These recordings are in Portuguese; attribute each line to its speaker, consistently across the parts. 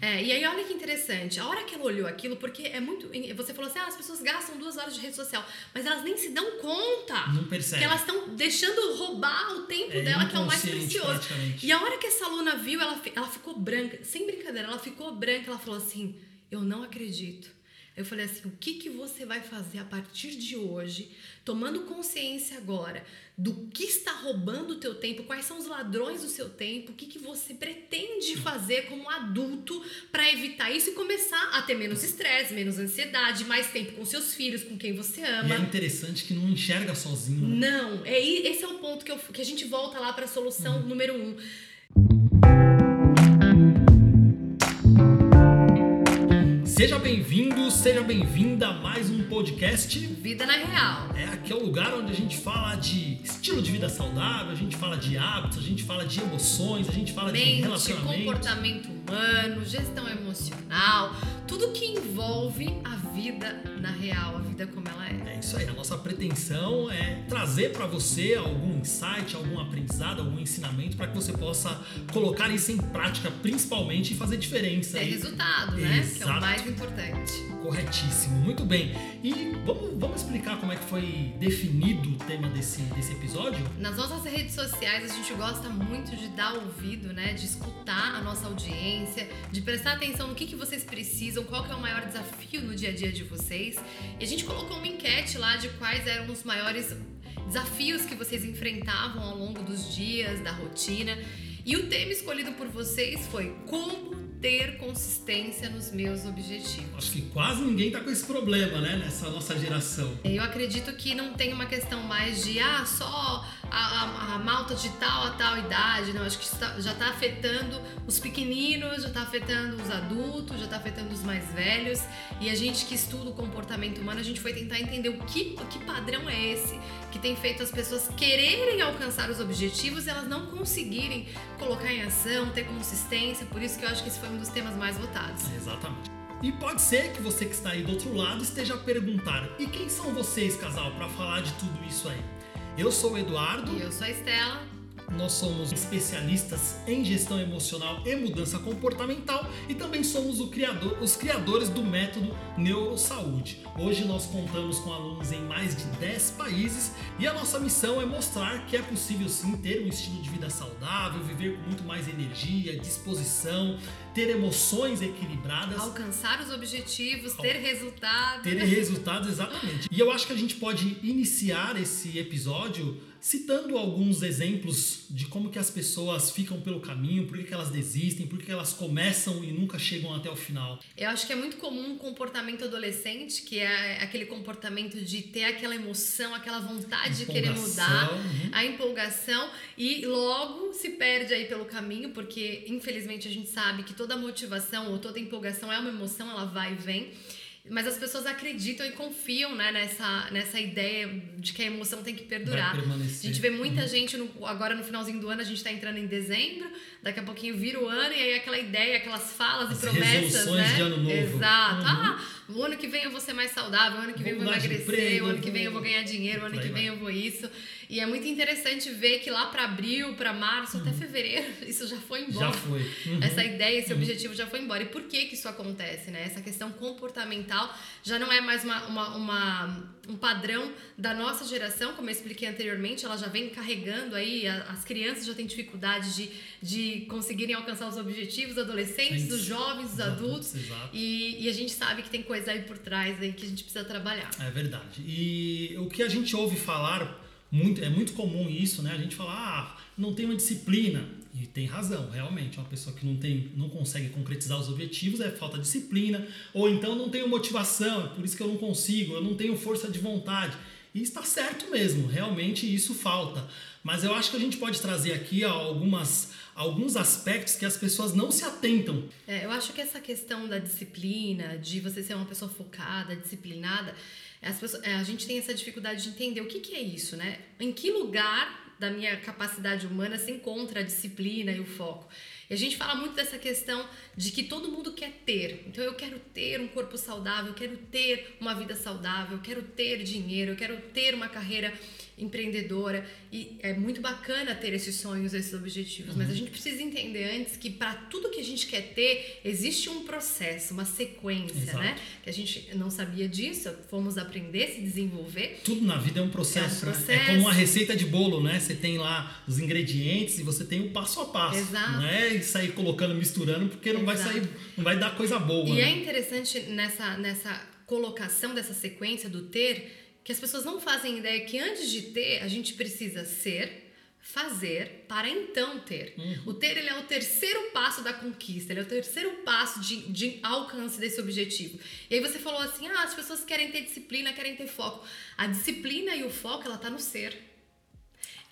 Speaker 1: É, e aí olha que interessante, a hora que ela olhou aquilo, porque é muito. Você falou assim, ah, as pessoas gastam duas horas de rede social, mas elas nem se dão conta
Speaker 2: Não percebe.
Speaker 1: que elas estão deixando roubar o tempo
Speaker 2: É
Speaker 1: dela, que é o mais precioso. E a hora que essa aluna viu, ela, ela ficou branca, sem brincadeira, ela ficou branca, ela falou assim: Eu não acredito. Eu falei assim: o que, que você vai fazer a partir de hoje, tomando consciência agora do que está roubando o teu tempo, quais são os ladrões do seu tempo, o que, que você pretende fazer como adulto para evitar isso e começar a ter menos estresse, menos ansiedade, mais tempo com seus filhos, com quem você
Speaker 2: E
Speaker 1: ama.
Speaker 2: é interessante que não enxerga sozinho. né?
Speaker 1: Não, é, esse é o ponto que, eu- que a gente volta lá para a solução número um.
Speaker 2: Seja bem-vindo, seja bem-vinda a mais um podcast.
Speaker 1: Vida na real.
Speaker 2: É aqui é o lugar onde a gente fala de estilo de vida saudável, a gente fala de hábitos, a gente fala de emoções, a gente fala de
Speaker 1: Mente,
Speaker 2: relacionamento.
Speaker 1: comportamento humano, gestão emocional, tudo que envolve a vida na real, a vida como ela é.
Speaker 2: É isso aí, a nossa pretensão é trazer para você algum insight, algum aprendizado, algum ensinamento para que você possa colocar isso em prática, principalmente e fazer diferença.
Speaker 1: Ter
Speaker 2: aí.
Speaker 1: resultado, né? Que é
Speaker 2: Exato.
Speaker 1: o mais importante.
Speaker 2: Corretíssimo, muito bem. E vamos, vamos explicar como é que foi definido o tema desse, desse episódio?
Speaker 1: Nas nossas redes sociais, a gente gosta muito de dar ouvido, né? De escutar a nossa audiência, de prestar atenção no que, que vocês precisam, qual que é o maior desafio no dia a dia de vocês. E a gente colocou uma enquete lá de quais eram os maiores desafios que vocês enfrentavam ao longo dos dias, da rotina. E o tema escolhido por vocês foi como ter consistência nos meus objetivos.
Speaker 2: Acho que quase ninguém tá com esse problema, né, nessa nossa geração.
Speaker 1: Eu acredito que não tem uma questão mais de ah, só a, a, a malta de tal a tal idade, não. Acho que tá- já está afetando os pequeninos, já está afetando os adultos, já está afetando os mais velhos. E a gente que estuda o comportamento humano, a gente foi tentar entender o que, que padrão é esse que tem feito as pessoas quererem alcançar os objetivos e elas não conseguirem colocar em ação, ter consistência. Por isso que eu acho que esse foi um dos temas mais votados.
Speaker 2: Exatamente. E pode ser que você que está aí do outro lado esteja a perguntar: e quem são vocês, casal, para falar de tudo isso aí? Eu sou o Eduardo,
Speaker 1: E eu sou a Estela.
Speaker 2: Nós somos especialistas em gestão emocional e mudança comportamental e também somos o criador- os criadores do método Neurosaúde. Hoje nós contamos com alunos em mais de 10 países e a nossa missão é mostrar que é possível sim ter um estilo de vida saudável, viver com muito mais energia, disposição, ter emoções equilibradas.
Speaker 1: Alcançar os objetivos, ter resultado.
Speaker 2: Ter resultados, exatamente. E eu acho que a gente pode iniciar esse episódio citando alguns exemplos de como que as pessoas ficam pelo caminho, por que que elas desistem, por que que elas começam e nunca chegam até o final.
Speaker 1: Eu acho que é muito comum um comportamento adolescente, que é aquele comportamento de ter aquela emoção, aquela vontade de querer mudar,
Speaker 2: uhum.
Speaker 1: a empolgação e logo se perde aí pelo caminho, porque infelizmente a gente sabe que toda motivação ou toda empolgação é uma emoção, ela vai e vem. Mas as pessoas acreditam e confiam né, nessa, nessa ideia de que a emoção tem que perdurar. A gente vê muita gente no- agora no finalzinho do ano, a gente tá entrando em dezembro, daqui a pouquinho vira o ano e aí aquela ideia, aquelas falas
Speaker 2: As
Speaker 1: e promessas, né?
Speaker 2: de ano novo.
Speaker 1: Exato.
Speaker 2: Uhum.
Speaker 1: Ah, o ano que vem eu vou ser mais saudável, o ano que vem eu
Speaker 2: Vou
Speaker 1: vou
Speaker 2: mudar de
Speaker 1: emagrecer,
Speaker 2: emprego,
Speaker 1: o ano que vem eu
Speaker 2: vou-
Speaker 1: vou ganhar dinheiro, o ano que vem eu vou isso. E é muito interessante ver que lá para abril, para março, até fevereiro, isso já foi embora.
Speaker 2: Uhum. Já foi. Uhum.
Speaker 1: Essa ideia, esse objetivo já foi embora. E por que que isso acontece, né? Essa questão comportamental já não é mais uma, uma, uma- um padrão da nossa geração, como eu expliquei anteriormente, ela já vem carregando aí, as crianças já têm dificuldade de, de conseguirem alcançar os objetivos, os adolescentes,
Speaker 2: Sim.
Speaker 1: os jovens, os
Speaker 2: Os
Speaker 1: adultos.
Speaker 2: exato.
Speaker 1: E, e a gente sabe que tem coisa aí por trás aí que a gente precisa trabalhar.
Speaker 2: É verdade. E o que a gente ouve falar muito, é muito comum isso, né? A gente fala, ah, não tem uma disciplina. E tem razão, realmente. Uma pessoa que não tem, não consegue concretizar os objetivos é falta de disciplina, ou então não tenho motivação, é por isso que eu não consigo, eu não tenho força de vontade. E está certo mesmo, realmente isso falta. Mas eu acho que a gente pode trazer aqui algumas, alguns aspectos que as pessoas não se atentam.
Speaker 1: É, eu acho que essa questão da disciplina, de você ser uma pessoa focada, disciplinada, as pessoas- é, a gente tem essa dificuldade de entender o que, que é isso, né? Em que lugar da minha capacidade humana se encontra a disciplina e o foco? E a gente fala muito dessa questão de que todo mundo quer ter. Então eu quero ter um corpo saudável, eu quero ter uma vida saudável, eu quero ter dinheiro, eu quero ter uma carreira empreendedora e é muito bacana ter esses sonhos, esses objetivos, uhum. mas a gente precisa entender antes que para tudo que a gente quer ter, existe um processo, uma sequência, né? Exato. né? Que a gente não sabia disso, fomos aprender, se desenvolver.
Speaker 2: Tudo na vida é um processo, é, um processo. Né? é como uma receita de bolo, né? Você tem lá os ingredientes e você tem o passo a passo. Exato. Não é sair colocando, misturando, porque não Exato. vai sair, não vai dar coisa boa.
Speaker 1: E
Speaker 2: né?
Speaker 1: é interessante nessa, nessa colocação dessa sequência do ter que as pessoas não fazem ideia que antes de ter, a gente precisa ser, fazer para então ter. Uhum. O ter ele é o terceiro passo da conquista, ele é o terceiro passo de, de alcance desse objetivo. E aí você falou assim: ah, as pessoas querem ter disciplina, querem ter foco. A disciplina e o foco, ela tá no ser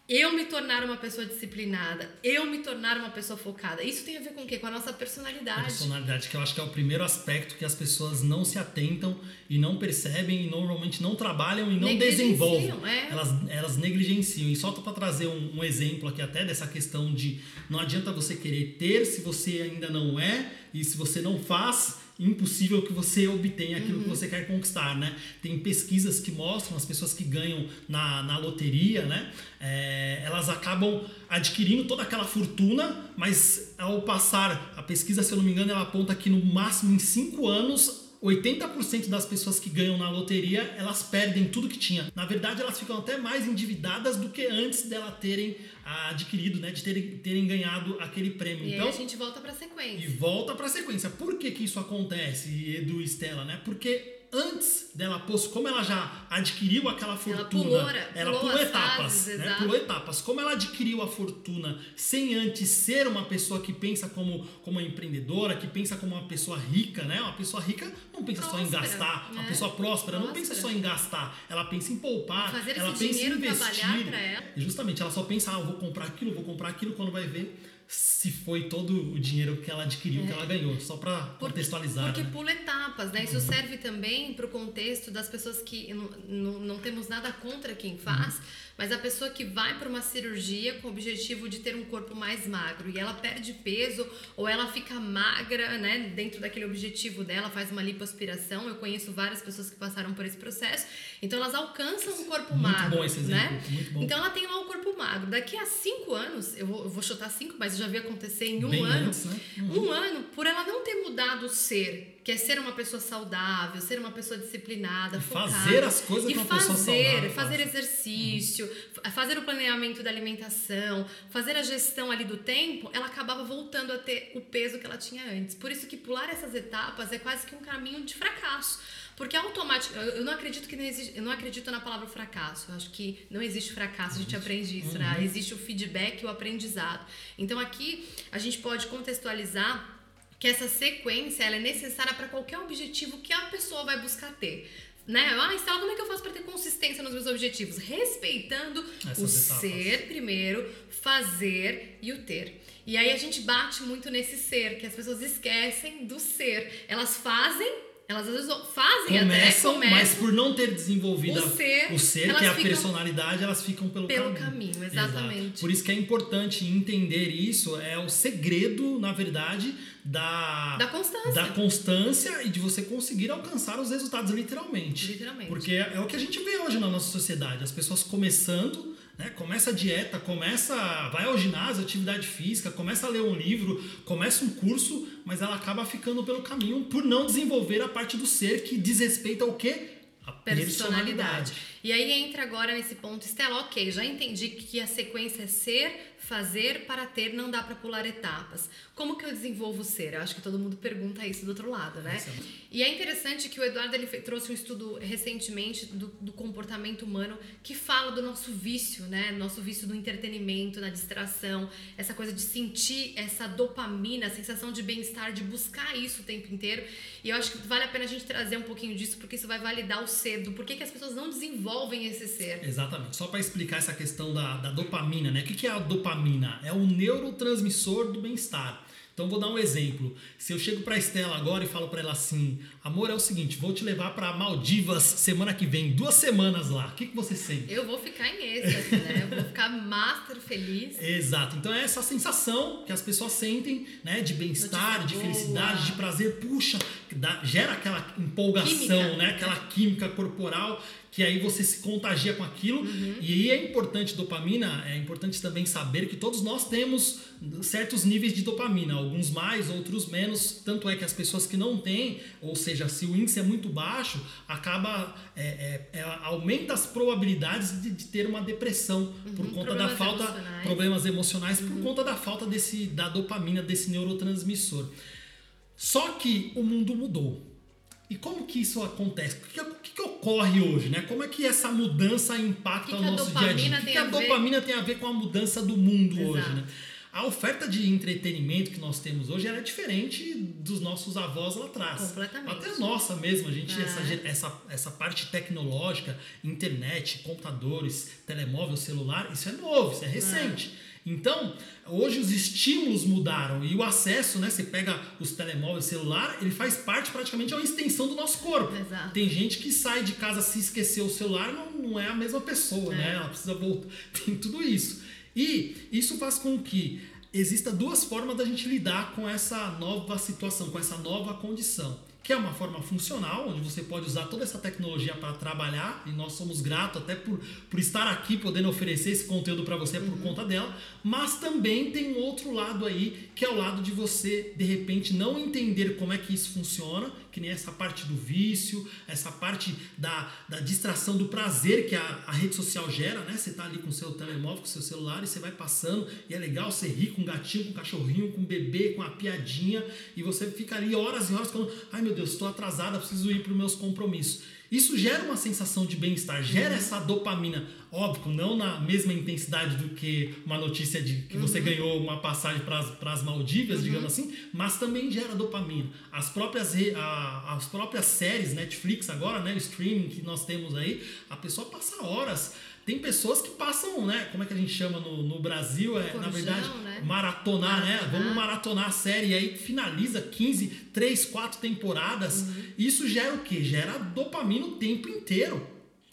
Speaker 1: eu me tornar uma pessoa disciplinada, eu me tornar uma pessoa focada. Isso tem a ver com o quê? Com a nossa personalidade. A
Speaker 2: personalidade, que eu acho que é o primeiro aspecto que as pessoas não se atentam e não percebem e normalmente não trabalham e não desenvolvem. É. Elas, elas negligenciam. E só para trazer um, um exemplo aqui até dessa questão de não adianta você querer ter se você ainda não é e se você não faz impossível que você obtenha aquilo uhum. que você quer conquistar, né? Tem pesquisas que mostram as pessoas que ganham na, na loteria, né? É, elas acabam adquirindo toda aquela fortuna, mas ao passar a pesquisa, se eu não me engano, ela aponta que no máximo em cinco anos 80% das pessoas que ganham na loteria, elas perdem tudo que tinha. Na verdade, elas ficam até mais endividadas do que antes dela terem adquirido, né, de terem, terem ganhado aquele prêmio.
Speaker 1: E então, aí a gente volta para sequência.
Speaker 2: E volta para sequência. Por que que isso acontece, Edu e Estela, né? Porque antes dela pôr, como ela já adquiriu aquela fortuna, ela pulou, ela pulou, etapas, fases, né? Pulou etapas. Como ela adquiriu a fortuna sem antes ser uma pessoa que pensa como, como uma empreendedora, que pensa como uma pessoa rica, né? Uma pessoa rica não pensa próspera, só em gastar, né? uma pessoa próspera, próspera, não pensa só em gastar, ela pensa em poupar,
Speaker 1: Fazer
Speaker 2: ela pensa em investir.
Speaker 1: Ela.
Speaker 2: Justamente, ela só pensa, ah, eu vou comprar aquilo, vou comprar aquilo, quando vai ver se foi todo o dinheiro que ela adquiriu, é. que ela ganhou, só para contextualizar.
Speaker 1: Porque
Speaker 2: né?
Speaker 1: pula etapas, né? Isso uhum. serve também para o contexto das pessoas que não, não, não, temos nada contra quem faz, uhum. mas a pessoa que vai para uma cirurgia com o objetivo de ter um corpo mais magro e ela perde peso ou ela fica magra, né? Dentro daquele objetivo dela, faz uma lipoaspiração. Eu conheço várias pessoas que passaram por esse processo, então elas alcançam um corpo
Speaker 2: muito
Speaker 1: magro,
Speaker 2: bom esse exemplo,
Speaker 1: né?
Speaker 2: Muito bom.
Speaker 1: Então ela tem lá um corpo magro. Daqui a cinco anos, eu vou, eu vou chutar cinco, mas já vi acontecer em um
Speaker 2: Bem
Speaker 1: ano.
Speaker 2: Antes, né?
Speaker 1: uhum. Um ano, por ela não ter mudado o ser, que é ser uma pessoa saudável, ser uma pessoa disciplinada,
Speaker 2: e
Speaker 1: focada.
Speaker 2: Fazer as coisas com uma pessoa saudável.
Speaker 1: Fazer exercício, uhum. fazer o planeamento da alimentação, fazer a gestão ali do tempo, ela acabava voltando a ter o peso que ela tinha antes. Por isso que pular essas etapas é quase que um caminho de fracasso. Porque automático, eu não acredito que não existe, eu não acredito na palavra fracasso. Eu acho que não existe fracasso, a gente aprende isso, né? uhum. né? Existe o feedback e o aprendizado. Então aqui a gente pode contextualizar que essa sequência ela é necessária para qualquer objetivo que a pessoa vai buscar ter. Né? Ah, Estela, como é que eu faço para ter consistência nos meus objetivos? Respeitando Essas o etapas. ser primeiro, fazer e o ter. E aí a gente bate muito nesse ser, que as pessoas esquecem do ser. Elas fazem elas às vezes fazem
Speaker 2: começam,
Speaker 1: até, começam,
Speaker 2: mas por não ter desenvolvido
Speaker 1: o ser,
Speaker 2: o ser que é a personalidade, elas ficam pelo,
Speaker 1: pelo
Speaker 2: caminho.
Speaker 1: caminho exatamente. Exato.
Speaker 2: Por isso que é importante entender isso, é o segredo, na verdade, da,
Speaker 1: da constância.
Speaker 2: Da constância e de você conseguir alcançar os resultados literalmente.
Speaker 1: Literalmente.
Speaker 2: Porque é, é o que a gente vê hoje na nossa sociedade, as pessoas começando né? Começa a dieta, começa, vai ao ginásio, atividade física, começa a ler um livro, começa um curso, mas ela acaba ficando pelo caminho por não desenvolver a parte do ser que diz respeito quê? A personalidade. personalidade.
Speaker 1: E aí entra agora nesse ponto, Estela, ok, já entendi que a sequência é ser, fazer para ter, não dá para pular etapas. Como que eu desenvolvo o ser? Eu acho que todo mundo pergunta isso do outro lado, né? E é interessante que o Eduardo ele trouxe um estudo recentemente do, do, comportamento humano que fala do nosso vício, né? Nosso vício do entretenimento, da distração, essa coisa de sentir essa dopamina, a sensação de bem-estar, de buscar isso o tempo inteiro. E eu acho que vale a pena a gente trazer um pouquinho disso, porque isso vai validar o ser, do porquê que as pessoas não desenvolvem esse ser.
Speaker 2: Exatamente. Só para explicar essa questão da, da dopamina, né? O que, que é a dopamina? É o neurotransmissor do bem-estar. Então vou dar um exemplo. Se eu chego para Estela agora e falo para ela assim: "Amor, é o seguinte, vou te levar para Maldivas semana que vem, duas semanas lá". O que que você sente?
Speaker 1: Eu vou ficar em êxtase, né? Eu vou ficar master feliz.
Speaker 2: Exato. Então é essa sensação que as pessoas sentem, né, de bem-estar, de felicidade, de prazer, puxa, dá, gera aquela empolgação, química. né, aquela química corporal que aí você se contagia com aquilo.
Speaker 1: Uhum.
Speaker 2: E aí é importante dopamina, é importante também saber que todos nós temos certos níveis de dopamina, alguns mais, outros menos. Tanto é que as pessoas que não têm, ou seja, se o índice é muito baixo, acaba é, é, é, aumenta as probabilidades de, de ter uma depressão por conta da
Speaker 1: Problemas
Speaker 2: falta
Speaker 1: emocionais.
Speaker 2: problemas emocionais por conta da falta desse da dopamina desse neurotransmissor. Só que o mundo mudou. E como que isso acontece? O que, o que, ocorre hoje, né? Como é que essa mudança impacta
Speaker 1: O
Speaker 2: nosso dia a dia? O que, que a
Speaker 1: a ver?
Speaker 2: dopamina tem a ver com a mudança do mundo
Speaker 1: Exato.
Speaker 2: hoje, né? A oferta de entretenimento que nós temos hoje era diferente dos nossos avós lá atrás.
Speaker 1: Completamente.
Speaker 2: Até nossa mesmo, a gente,
Speaker 1: É.
Speaker 2: essa, essa, essa parte tecnológica, internet, computadores, telemóvel, celular, isso é novo, isso é recente. Então, hoje os estímulos mudaram e o acesso, né? Você pega os telemóveis, celular, ele faz parte praticamente é uma extensão do nosso corpo.
Speaker 1: Exato.
Speaker 2: Tem gente que sai de casa se esquecer o celular, não, não é a mesma pessoa,
Speaker 1: É.
Speaker 2: né? Ela precisa voltar. Tem tudo isso. E isso faz com que exista duas formas da gente lidar com essa nova situação, com essa nova condição. Que é uma forma funcional, onde você pode usar toda essa tecnologia para trabalhar, e nós somos gratos até por, por estar aqui podendo oferecer esse conteúdo para você por conta dela, mas também tem um outro lado aí, que é o lado de você, de repente, não entender como é que isso funciona, que nem essa parte do vício, essa parte da, da distração do prazer que a, a rede social gera, né? Você tá ali com o seu telemóvel, com o seu celular e você vai passando e é legal você rir com um gatinho, com um cachorrinho, com um bebê, com uma piadinha e você fica ali horas e horas falando, ai meu Deus, estou atrasada, preciso ir para os meus compromissos. Isso gera uma sensação de bem-estar, gera essa dopamina. Óbvio, não na mesma intensidade do que uma notícia de que você ganhou uma passagem para as Maldivas, digamos assim, mas também gera dopamina. As próprias, a- as próprias séries, Netflix agora, né, o streaming que nós temos aí, a pessoa passa horas. Tem pessoas que passam, né? Como é que a gente chama no, no Brasil? É, na
Speaker 1: Corujão,
Speaker 2: verdade,
Speaker 1: né?
Speaker 2: maratonar, né?
Speaker 1: Maratonar.
Speaker 2: Vamos maratonar a série e aí finaliza 15, 3, 4 temporadas.
Speaker 1: Uhum.
Speaker 2: Isso gera o quê? Gera dopamina o tempo inteiro.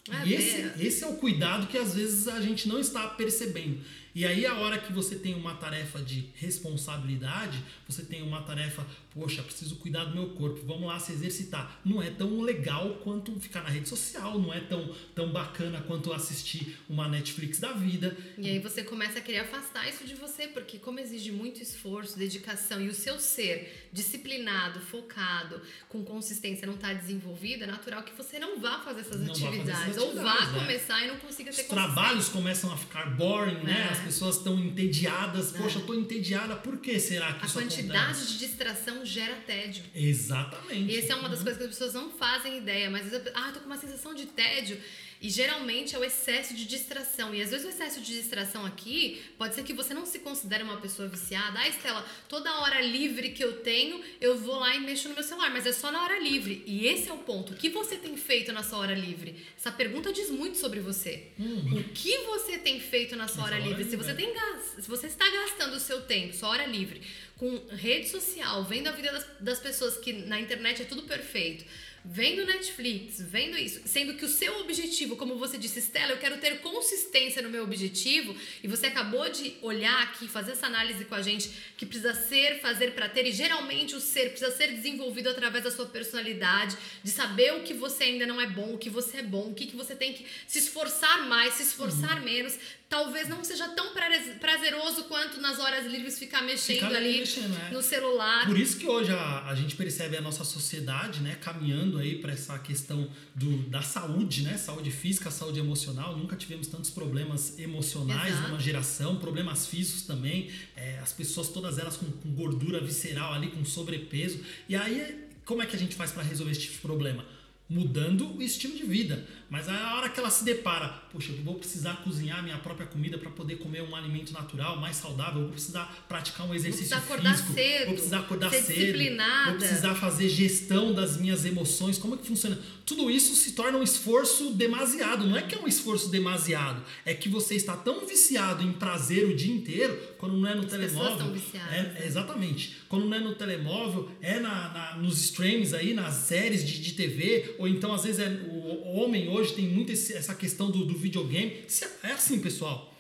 Speaker 1: É,
Speaker 2: e esse,
Speaker 1: ver.
Speaker 2: esse é o cuidado que às vezes a gente não está percebendo. E aí, a hora que você tem uma tarefa de responsabilidade, você tem uma tarefa, poxa, preciso cuidar do meu corpo, vamos lá se exercitar. Não é tão legal quanto ficar na rede social, não é tão, tão bacana quanto assistir uma Netflix da vida.
Speaker 1: E aí você começa a querer afastar isso de você, porque como exige muito esforço, dedicação e o seu ser disciplinado, focado, com consistência não está desenvolvido, é natural que você não vá fazer essas
Speaker 2: Não vá fazer
Speaker 1: atividades.
Speaker 2: essas
Speaker 1: ou vá
Speaker 2: atividades, né?
Speaker 1: começar e não consiga ter
Speaker 2: Os trabalhos começam a ficar boring, né?
Speaker 1: É.
Speaker 2: As pessoas estão entediadas. Poxa,
Speaker 1: É.
Speaker 2: eu tô entediada, por que será que
Speaker 1: A
Speaker 2: isso
Speaker 1: quantidade
Speaker 2: acontece?
Speaker 1: de distração gera tédio.
Speaker 2: Exatamente.
Speaker 1: E essa é uma das
Speaker 2: Uhum.
Speaker 1: coisas que as pessoas não fazem ideia, mas ah, tô com uma sensação de tédio. E geralmente é o excesso de distração. E às vezes o excesso de distração aqui pode ser que você não se considere uma pessoa viciada. Ah, Estela, toda hora livre que eu tenho, eu vou lá e mexo no meu celular, mas é só na hora livre. E esse é o ponto. O que você tem feito na sua hora livre? Essa pergunta diz muito sobre você.
Speaker 2: Uhum.
Speaker 1: O que você tem feito na sua hora
Speaker 2: hora
Speaker 1: livre? Se
Speaker 2: livre,
Speaker 1: você
Speaker 2: é.
Speaker 1: tem se você está gastando o seu tempo, sua hora livre, com rede social, vendo a vida das, das pessoas que na internet é tudo perfeito, vendo Netflix, vendo isso, sendo que o seu objetivo, como você disse, Stella, eu quero ter consistência no meu objetivo, e você acabou de olhar aqui, fazer essa análise com a gente, que precisa ser, fazer para ter, e geralmente o ser precisa ser desenvolvido através da sua personalidade, de saber o que você ainda não é bom, o que você é bom, o que, que você tem que se esforçar mais, se esforçar
Speaker 2: Uhum.
Speaker 1: menos. Talvez não seja tão praze- prazeroso quanto nas horas livres ficar mexendo
Speaker 2: Ficar
Speaker 1: ali
Speaker 2: mexendo, é.
Speaker 1: no celular.
Speaker 2: Por isso que hoje a, a gente percebe a nossa sociedade, né, caminhando aí para essa questão do, da saúde, né, saúde física, saúde emocional. Nunca tivemos tantos problemas emocionais
Speaker 1: Exato.
Speaker 2: numa geração, problemas físicos também. É, as pessoas todas elas com, com gordura visceral ali, com sobrepeso. E aí, como é que a gente faz para resolver esse tipo de problema? Mudando o estilo de vida. Mas a hora que ela se depara, poxa, eu vou precisar cozinhar minha própria comida para poder comer um alimento natural, mais saudável, eu vou precisar praticar um exercício
Speaker 1: precisar acordar
Speaker 2: físico,
Speaker 1: cedo,
Speaker 2: vou precisar acordar
Speaker 1: ser
Speaker 2: cedo,
Speaker 1: disciplinada.
Speaker 2: vou precisar fazer gestão das minhas emoções, como é que funciona? Tudo isso se torna um esforço demasiado. Não é que é um esforço demasiado, é que você está tão viciado em prazer o dia inteiro, quando não é no
Speaker 1: As pessoas
Speaker 2: telemóvel.
Speaker 1: estão viciadas,
Speaker 2: é-
Speaker 1: né?
Speaker 2: é exatamente. Quando não é no telemóvel, é na, na- nos streams aí, nas séries de, de TV, ou então às vezes é, o, o homem hoje tem muito esse- essa questão do, do videogame. Se- é assim, pessoal.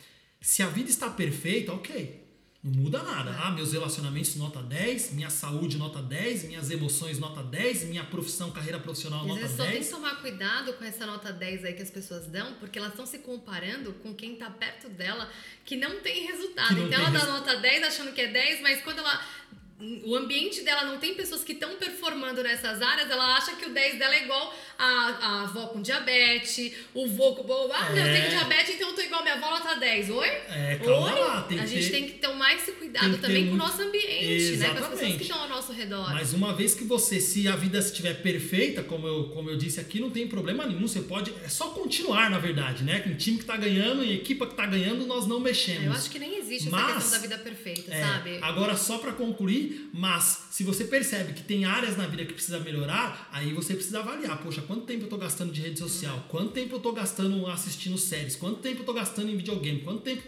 Speaker 2: Se a vida está perfeita, ok. Não muda nada. Ah, meus relacionamentos nota 10, minha saúde nota 10, minhas emoções nota 10, minha profissão, carreira profissional nota
Speaker 1: vezes só tem
Speaker 2: 10.
Speaker 1: que tomar cuidado com essa nota 10 aí que as pessoas dão, porque elas estão se comparando com quem tá perto dela que não tem resultado.
Speaker 2: Não
Speaker 1: então
Speaker 2: tem
Speaker 1: ela dá nota 10 achando que é 10, mas quando ela. O ambiente dela não tem pessoas que estão performando nessas áreas, ela acha que o 10 dela é igual a, a avó com diabetes, o vô com. Ah, não, eu
Speaker 2: É.
Speaker 1: tenho diabetes, então eu tô igual a minha avó, ela tá 10. Oi?
Speaker 2: É, calma
Speaker 1: Oi?
Speaker 2: lá,
Speaker 1: a gente
Speaker 2: ter-
Speaker 1: tem que tomar esse
Speaker 2: tem
Speaker 1: cuidado
Speaker 2: ter
Speaker 1: também com o nosso ambiente, né? Com as pessoas
Speaker 2: Exatamente.
Speaker 1: que estão ao nosso redor.
Speaker 2: Mas uma vez que você, se a vida estiver perfeita, como eu, como eu disse aqui, não tem problema nenhum. Você pode. É só continuar, na verdade, né? Com time que tá ganhando e equipa que tá ganhando, nós não mexemos.
Speaker 1: Eu acho que nem existe essa
Speaker 2: Mas-
Speaker 1: questão da vida perfeita,
Speaker 2: É,
Speaker 1: sabe?
Speaker 2: Agora, só para concluir, mas se você percebe que tem áreas na vida que precisa melhorar, aí você precisa avaliar. Poxa, quanto tempo eu tô gastando de rede social? Quanto tempo eu tô gastando assistindo séries? Quanto tempo eu tô gastando em videogame? Quanto tempo.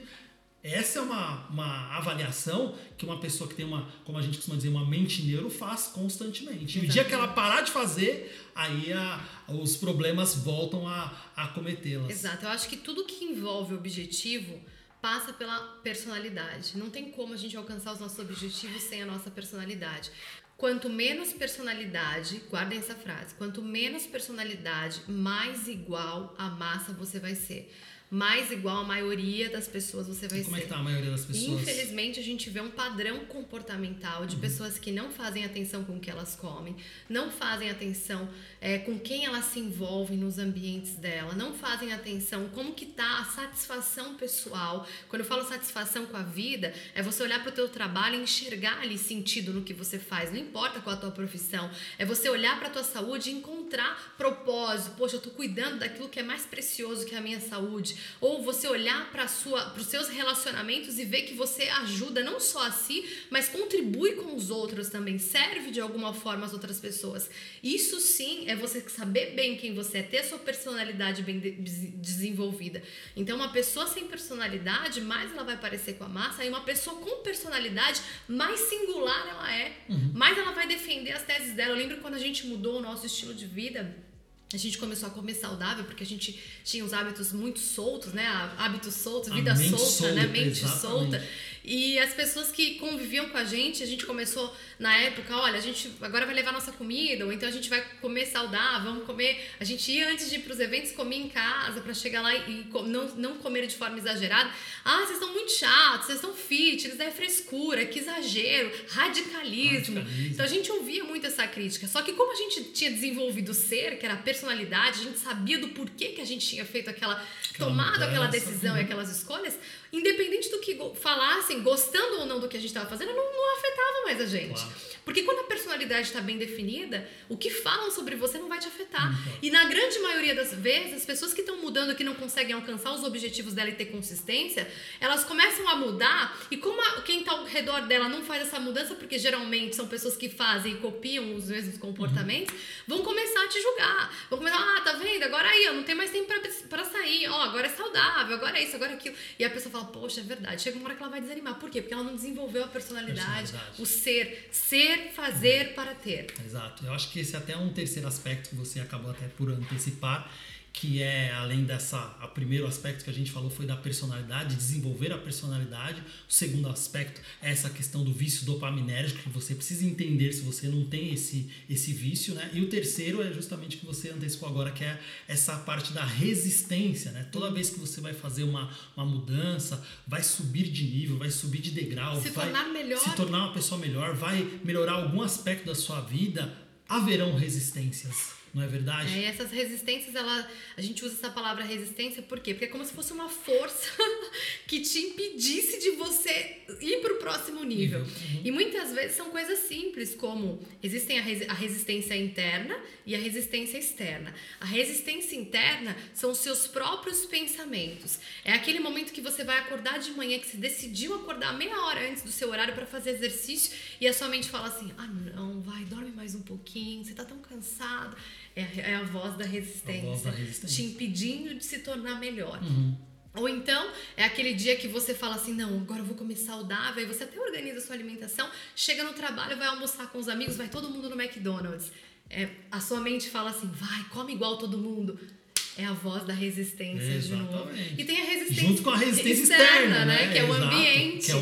Speaker 2: Essa é uma, uma avaliação que uma pessoa que tem uma, como a gente costuma dizer, uma mente neuro faz constantemente. E o dia que ela parar de fazer, aí a- os problemas voltam a, a cometê-las.
Speaker 1: Exato, eu acho que tudo que envolve objetivo passa pela personalidade. Não tem como a gente alcançar os nossos objetivos sem a nossa personalidade. Quanto menos personalidade, guardem essa frase, quanto menos personalidade, mais igual a massa você vai ser. Mais igual a maioria das pessoas você vai
Speaker 2: Como é
Speaker 1: ser.
Speaker 2: que tá a maioria das pessoas?
Speaker 1: Infelizmente, a gente vê um padrão comportamental de pessoas que não fazem atenção com o que elas comem, não fazem atenção é, com quem elas se envolvem nos ambientes dela, não fazem atenção como que tá a satisfação pessoal. Quando eu falo satisfação com a vida, é você olhar para o teu trabalho e enxergar ali sentido no que você faz, não importa qual a tua profissão, é você olhar para a tua saúde e encontrar propósito. Poxa, eu tô cuidando daquilo que é mais precioso que a minha saúde. Ou você olhar para os seus relacionamentos e ver que você ajuda não só a si, mas contribui com os outros também, serve de alguma forma às outras pessoas. Isso sim é você saber bem quem você é, ter sua personalidade bem de- des- desenvolvida. Então, uma pessoa sem personalidade, mais ela vai parecer com a massa, e uma pessoa com personalidade, mais singular ela é, mais ela vai defender as teses dela. Eu lembro quando a gente mudou o nosso estilo de vida. A gente começou a comer saudável porque a gente tinha os hábitos muito soltos, né? Hábitos soltos, vida solta,
Speaker 2: solta,
Speaker 1: né? Mente
Speaker 2: exatamente.
Speaker 1: solta. E as pessoas que conviviam com a gente, a gente começou na época, olha, a gente agora vai levar nossa comida, ou então a gente vai comer saudável, vamos comer. A gente ia antes de ir pros eventos, comia em casa para chegar lá e não, não comer de forma exagerada. Ah, vocês estão muito chatos, vocês estão fitness, é frescura, que exagero, radicalismo.
Speaker 2: Radicalismo.
Speaker 1: Então a gente ouvia muito essa crítica. Só que como a gente tinha desenvolvido o ser, que era a personalidade, a gente sabia do porquê que a gente tinha feito aquela,
Speaker 2: Aquela
Speaker 1: tomado aquela decisão e
Speaker 2: Uhum.
Speaker 1: aquelas escolhas, independente do que falassem, gostando ou não do que a gente estava fazendo, não, não afetava mais a gente.
Speaker 2: Claro.
Speaker 1: Porque quando a personalidade está bem definida, o que falam sobre você não vai te afetar.
Speaker 2: Pode.
Speaker 1: E na grande maioria das vezes, as pessoas que estão mudando, que não conseguem alcançar os objetivos dela e ter consistência, elas começam a mudar e como a- quem está ao redor dela não faz essa mudança, porque geralmente são pessoas que fazem e copiam os mesmos comportamentos, vão começar a te julgar. Vão começar, ah, tá vendo? Agora aí, ó, não tem mais tempo pra sair. Ó, agora é saudável, agora é isso, agora é aquilo. E a pessoa fala, poxa, é verdade. Chega uma hora que ela vai desanimar. Por quê? Porque ela não desenvolveu a personalidade,
Speaker 2: Personalidade.
Speaker 1: o ser. Ser, fazer para ter.
Speaker 2: Exato. Eu acho que esse é até um terceiro aspecto que você acabou até por antecipar, que é além dessa, o primeiro aspecto que a gente falou foi da personalidade, desenvolver a personalidade. O segundo aspecto é essa questão do vício dopaminérgico, que você precisa entender se você não tem esse, esse vício, né? E o terceiro é justamente o que você antecipou agora, que é essa parte da resistência, né? Toda vez que você vai fazer uma, uma mudança, vai subir de nível, vai subir de degrau,
Speaker 1: Se
Speaker 2: vai
Speaker 1: tornar melhor.
Speaker 2: se tornar uma pessoa melhor, vai melhorar algum aspecto da sua vida, haverão resistências, não é verdade?
Speaker 1: É, e essas resistências, ela, a gente usa essa palavra resistência por quê? Porque é como se fosse uma força que te impedisse de você ir para o próximo nível.
Speaker 2: Uhum.
Speaker 1: E muitas vezes são coisas simples, como existem a, a resistência interna e a resistência externa. A resistência interna são os seus próprios pensamentos. É aquele momento que você vai acordar de manhã, que você decidiu acordar meia hora antes do seu horário para fazer exercício e a sua mente fala assim: ah, não, vai, dorme mais um pouquinho, você tá tão cansado. É, a- é a voz da resistência,
Speaker 2: A voz da resistência.
Speaker 1: te impedindo de se tornar melhor.
Speaker 2: Uhum.
Speaker 1: Ou então, é aquele dia que você fala assim: não, agora eu vou comer saudável, aí você até organiza a sua alimentação, chega no trabalho, vai almoçar com os amigos, vai todo mundo no McDonald's. É, a sua mente fala assim: vai, come igual todo mundo. é a voz da resistência
Speaker 2: Exatamente.
Speaker 1: de novo. E tem a resistência
Speaker 2: Junto com a resistência externa, né?
Speaker 1: Que é o
Speaker 2: Exato,
Speaker 1: ambiente.
Speaker 2: que é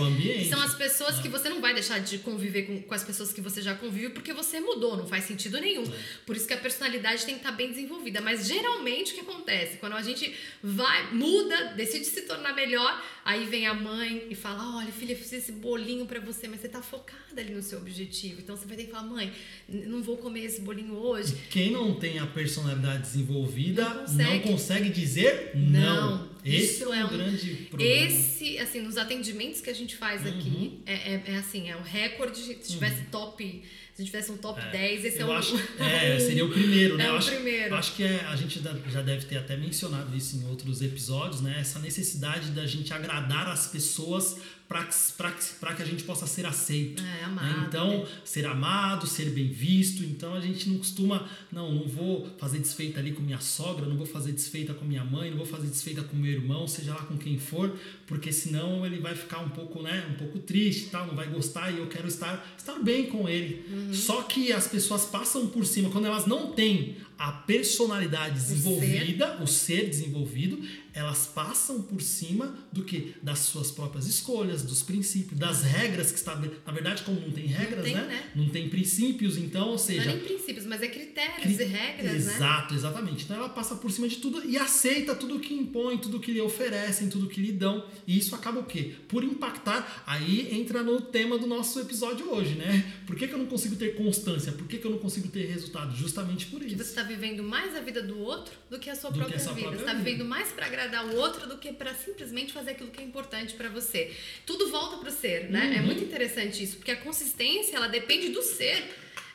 Speaker 1: pessoas que você não vai deixar de conviver com, com as pessoas que você já convive porque você mudou, não faz sentido nenhum.
Speaker 2: É.
Speaker 1: Por isso que a personalidade tem que estar bem desenvolvida. Mas geralmente o que acontece? Quando a gente vai, muda, decide se tornar melhor, aí vem a mãe e fala: Olha, filha, eu fiz esse bolinho pra você, mas você tá focada ali no seu objetivo. Então você vai ter que falar: Mãe, não vou comer esse bolinho hoje.
Speaker 2: Quem não tem a personalidade desenvolvida
Speaker 1: Não
Speaker 2: não
Speaker 1: consegue.
Speaker 2: consegue, dizer não.
Speaker 1: Não.
Speaker 2: Esse
Speaker 1: Isso
Speaker 2: é um,
Speaker 1: é
Speaker 2: grande problema.
Speaker 1: Esse, assim, nos atendimentos que a gente faz aqui,
Speaker 2: Uhum.
Speaker 1: é, é, é assim, é um recorde. Se tivesse top, se a gente tivesse um top
Speaker 2: É,
Speaker 1: 10, esse é o
Speaker 2: acho, é, seria o primeiro, né?
Speaker 1: É
Speaker 2: eu
Speaker 1: o
Speaker 2: acho,
Speaker 1: primeiro.
Speaker 2: acho que é, a gente já deve ter até mencionado isso em outros episódios, né? Essa necessidade da gente agradar as pessoas para que a gente possa ser aceito.
Speaker 1: É,
Speaker 2: né?
Speaker 1: amado.
Speaker 2: Então, ser amado, ser bem visto. Então, a gente não costuma, não, não vou fazer desfeita ali com minha sogra, não vou fazer desfeita com minha mãe, não vou fazer desfeita com meu irmão, seja lá com quem for, porque senão ele vai ficar um pouco, né, um pouco triste, e tal, não vai gostar e eu quero estar, estar bem com ele.
Speaker 1: Uhum.
Speaker 2: Só que as pessoas passam por cima quando elas não têm a personalidade desenvolvida, o ser, desenvolvido, elas passam por cima do que das suas próprias escolhas, dos princípios, das regras que está na verdade como não tem regras,
Speaker 1: tem,
Speaker 2: né?
Speaker 1: né?
Speaker 2: Não tem princípios, então, ou
Speaker 1: Não
Speaker 2: seja,
Speaker 1: é nem princípios, mas é critérios
Speaker 2: Cri-
Speaker 1: e regras, né?
Speaker 2: Exato, exatamente. Então ela passa por cima de tudo e aceita tudo que impõe, tudo que lhe oferecem, tudo que lhe dão. E isso acaba o quê? Por impactar. Aí entra no tema do nosso episódio hoje, né? Por que, que eu não consigo ter constância? Por que, que eu não consigo ter resultado? Justamente por
Speaker 1: Que
Speaker 2: isso.
Speaker 1: você está vivendo mais a vida do outro do que a sua
Speaker 2: Do
Speaker 1: própria
Speaker 2: a sua
Speaker 1: vida.
Speaker 2: própria
Speaker 1: você está vivendo mais para agradar o outro do que para simplesmente fazer aquilo que é importante para você. Tudo volta pro ser, né? É
Speaker 2: Uhum.
Speaker 1: muito interessante isso, porque a consistência ela depende do ser.